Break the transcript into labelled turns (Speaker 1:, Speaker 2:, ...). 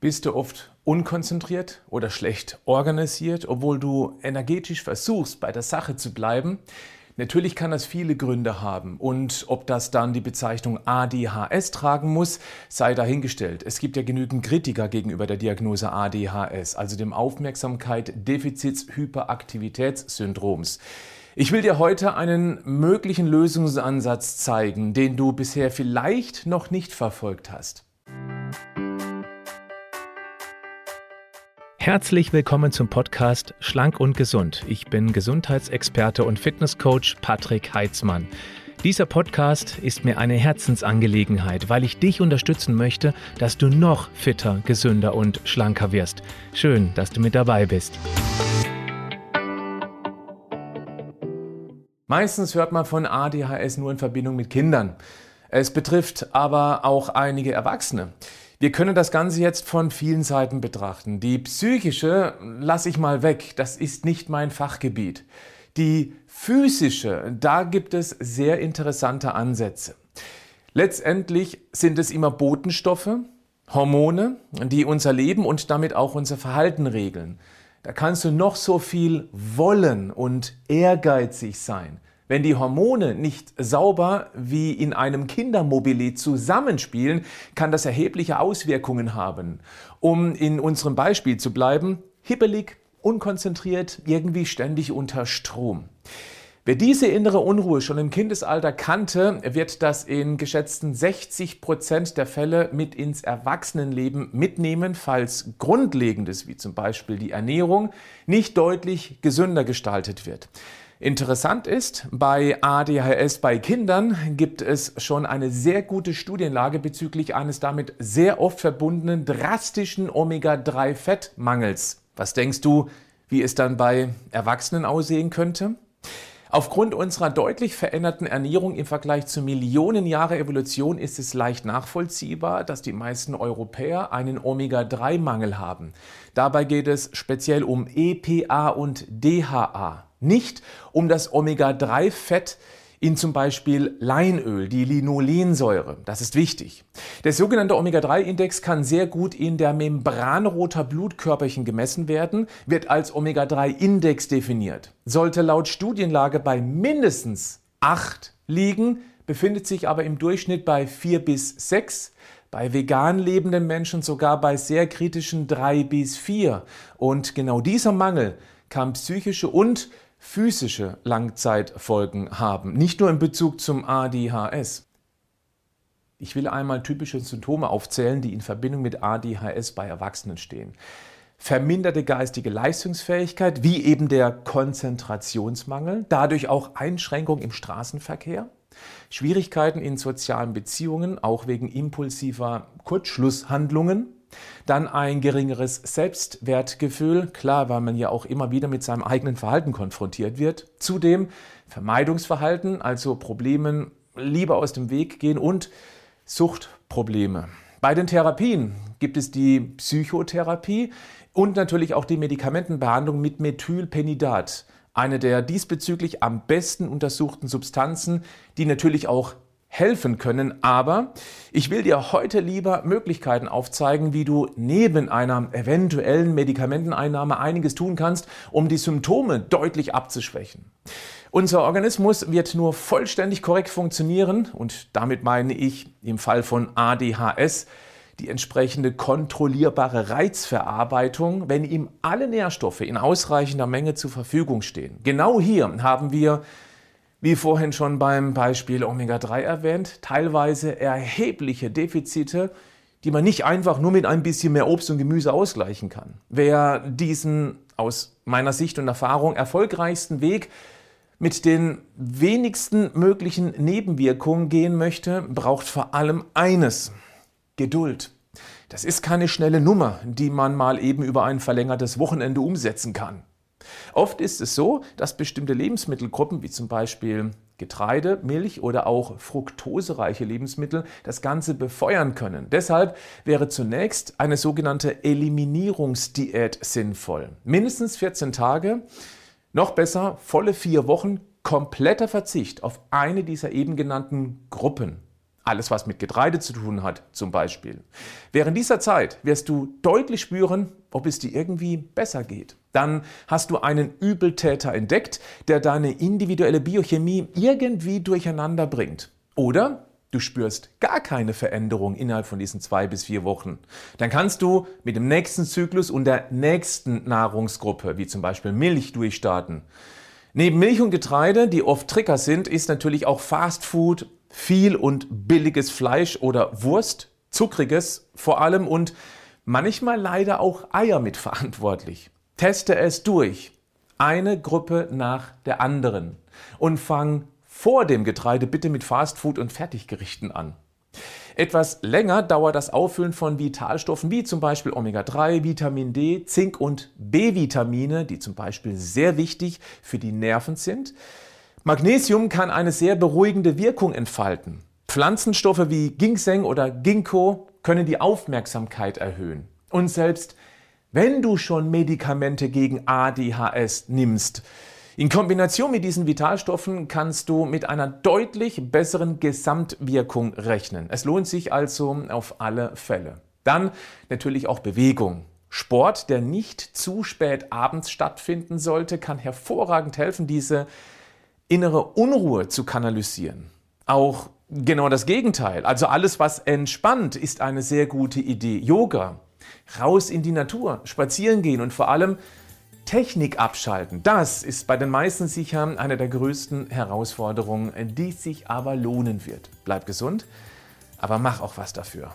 Speaker 1: Bist du oft unkonzentriert oder schlecht organisiert, obwohl du energetisch versuchst, bei der Sache zu bleiben? Natürlich kann das viele Gründe haben und ob das dann die Bezeichnung ADHS tragen muss, sei dahingestellt. Es gibt ja genügend Kritiker gegenüber der Diagnose ADHS, also dem Aufmerksamkeit-Defizits-Hyperaktivitätssyndroms. Ich will dir heute einen möglichen Lösungsansatz zeigen, den du bisher vielleicht noch nicht verfolgt hast. Herzlich willkommen zum Podcast Schlank und Gesund. Ich bin Gesundheitsexperte und Fitnesscoach Patrick Heitzmann. Dieser Podcast ist mir eine Herzensangelegenheit, weil ich dich unterstützen möchte, dass du noch fitter, gesünder und schlanker wirst. Schön, dass du mit dabei bist. Meistens hört man von ADHS nur in Verbindung mit Kindern. Es betrifft aber auch einige Erwachsene. Wir können das Ganze jetzt von vielen Seiten betrachten. Die psychische lasse ich mal weg, das ist nicht mein Fachgebiet. Die physische, da gibt es sehr interessante Ansätze. Letztendlich sind es immer Botenstoffe, Hormone, die unser Leben und damit auch unser Verhalten regeln. Da kannst du noch so viel wollen und ehrgeizig sein. Wenn die Hormone nicht sauber wie in einem Kindermobili zusammenspielen, kann das erhebliche Auswirkungen haben. Um in unserem Beispiel zu bleiben, hippelig, unkonzentriert, irgendwie ständig unter Strom. Wer diese innere Unruhe schon im Kindesalter kannte, wird das in geschätzten 60 Prozent der Fälle mit ins Erwachsenenleben mitnehmen, falls Grundlegendes wie zum Beispiel die Ernährung nicht deutlich gesünder gestaltet wird. Interessant ist, bei ADHS bei Kindern gibt es schon eine sehr gute Studienlage bezüglich eines damit sehr oft verbundenen drastischen Omega-3-Fettmangels. Was denkst du, wie es dann bei Erwachsenen aussehen könnte? Aufgrund unserer deutlich veränderten Ernährung im Vergleich zu Millionen Jahre Evolution ist es leicht nachvollziehbar, dass die meisten Europäer einen Omega-3-Mangel haben. Dabei geht es speziell um EPA und DHA nicht um das Omega-3-Fett in zum Beispiel Leinöl, die Linolensäure. Das ist wichtig. Der sogenannte Omega-3-Index kann sehr gut in der Membran roter Blutkörperchen gemessen werden, wird als Omega-3-Index definiert. Sollte laut Studienlage bei mindestens 8 liegen, befindet sich aber im Durchschnitt bei 4 bis 6, bei vegan lebenden Menschen sogar bei sehr kritischen 3 bis 4. Und genau dieser Mangel kann psychische und physische Langzeitfolgen haben, nicht nur in Bezug zum ADHS. Ich will einmal typische Symptome aufzählen, die in Verbindung mit ADHS bei Erwachsenen stehen. Verminderte geistige Leistungsfähigkeit, wie eben der Konzentrationsmangel, dadurch auch Einschränkung im Straßenverkehr, Schwierigkeiten in sozialen Beziehungen, auch wegen impulsiver Kurzschlusshandlungen, dann ein geringeres Selbstwertgefühl, klar, weil man ja auch immer wieder mit seinem eigenen Verhalten konfrontiert wird. Zudem Vermeidungsverhalten, also Problemen lieber aus dem Weg gehen und Suchtprobleme. Bei den Therapien gibt es die Psychotherapie und natürlich auch die Medikamentenbehandlung mit Methylpenidat, eine der diesbezüglich am besten untersuchten Substanzen, die natürlich auch helfen können. Aber ich will dir heute lieber Möglichkeiten aufzeigen, wie du neben einer eventuellen Medikamenteneinnahme einiges tun kannst, um die Symptome deutlich abzuschwächen. Unser Organismus wird nur vollständig korrekt funktionieren und damit meine ich im Fall von ADHS die entsprechende kontrollierbare Reizverarbeitung, wenn ihm alle Nährstoffe in ausreichender Menge zur Verfügung stehen. Genau hier haben wir wie vorhin schon beim Beispiel Omega-3 erwähnt, teilweise erhebliche Defizite, die man nicht einfach nur mit ein bisschen mehr Obst und Gemüse ausgleichen kann. Wer diesen aus meiner Sicht und Erfahrung erfolgreichsten Weg mit den wenigsten möglichen Nebenwirkungen gehen möchte, braucht vor allem eines, Geduld. Das ist keine schnelle Nummer, die man mal eben über ein verlängertes Wochenende umsetzen kann. Oft ist es so, dass bestimmte Lebensmittelgruppen, wie zum Beispiel Getreide, Milch oder auch fruktosereiche Lebensmittel das Ganze befeuern können. Deshalb wäre zunächst eine sogenannte Eliminierungsdiät sinnvoll. Mindestens 14 Tage, noch besser volle vier Wochen kompletter Verzicht auf eine dieser eben genannten Gruppen. Alles, was mit Getreide zu tun hat, zum Beispiel. Während dieser Zeit wirst du deutlich spüren, ob es dir irgendwie besser geht. Dann hast du einen Übeltäter entdeckt, der deine individuelle Biochemie irgendwie durcheinander bringt. Oder du spürst gar keine Veränderung innerhalb von diesen zwei bis vier Wochen. Dann kannst du mit dem nächsten Zyklus und der nächsten Nahrungsgruppe, wie zum Beispiel Milch, durchstarten. Neben Milch und Getreide, die oft Trigger sind, ist natürlich auch Fast Food, viel und billiges Fleisch oder Wurst, zuckriges vor allem und manchmal leider auch Eier mitverantwortlich. Teste es durch, eine Gruppe nach der anderen und fang vor dem Getreide bitte mit Fast Food und Fertiggerichten an. Etwas länger dauert das Auffüllen von Vitalstoffen wie zum Beispiel Omega-3, Vitamin D, Zink und B-Vitamine, die zum Beispiel sehr wichtig für die Nerven sind. Magnesium kann eine sehr beruhigende Wirkung entfalten. Pflanzenstoffe wie Ginseng oder Ginkgo können die Aufmerksamkeit erhöhen. Und selbst wenn du schon Medikamente gegen ADHS nimmst, in Kombination mit diesen Vitalstoffen kannst du mit einer deutlich besseren Gesamtwirkung rechnen. Es lohnt sich also auf alle Fälle. Dann natürlich auch Bewegung. Sport, der nicht zu spät abends stattfinden sollte, kann hervorragend helfen, diese innere Unruhe zu kanalisieren. Auch genau das Gegenteil, also alles, was entspannt, ist eine sehr gute Idee. Yoga, raus in die Natur, spazieren gehen und vor allem Technik abschalten, das ist bei den meisten sicher eine der größten Herausforderungen, die sich aber lohnen wird. Bleib gesund, aber mach auch was dafür.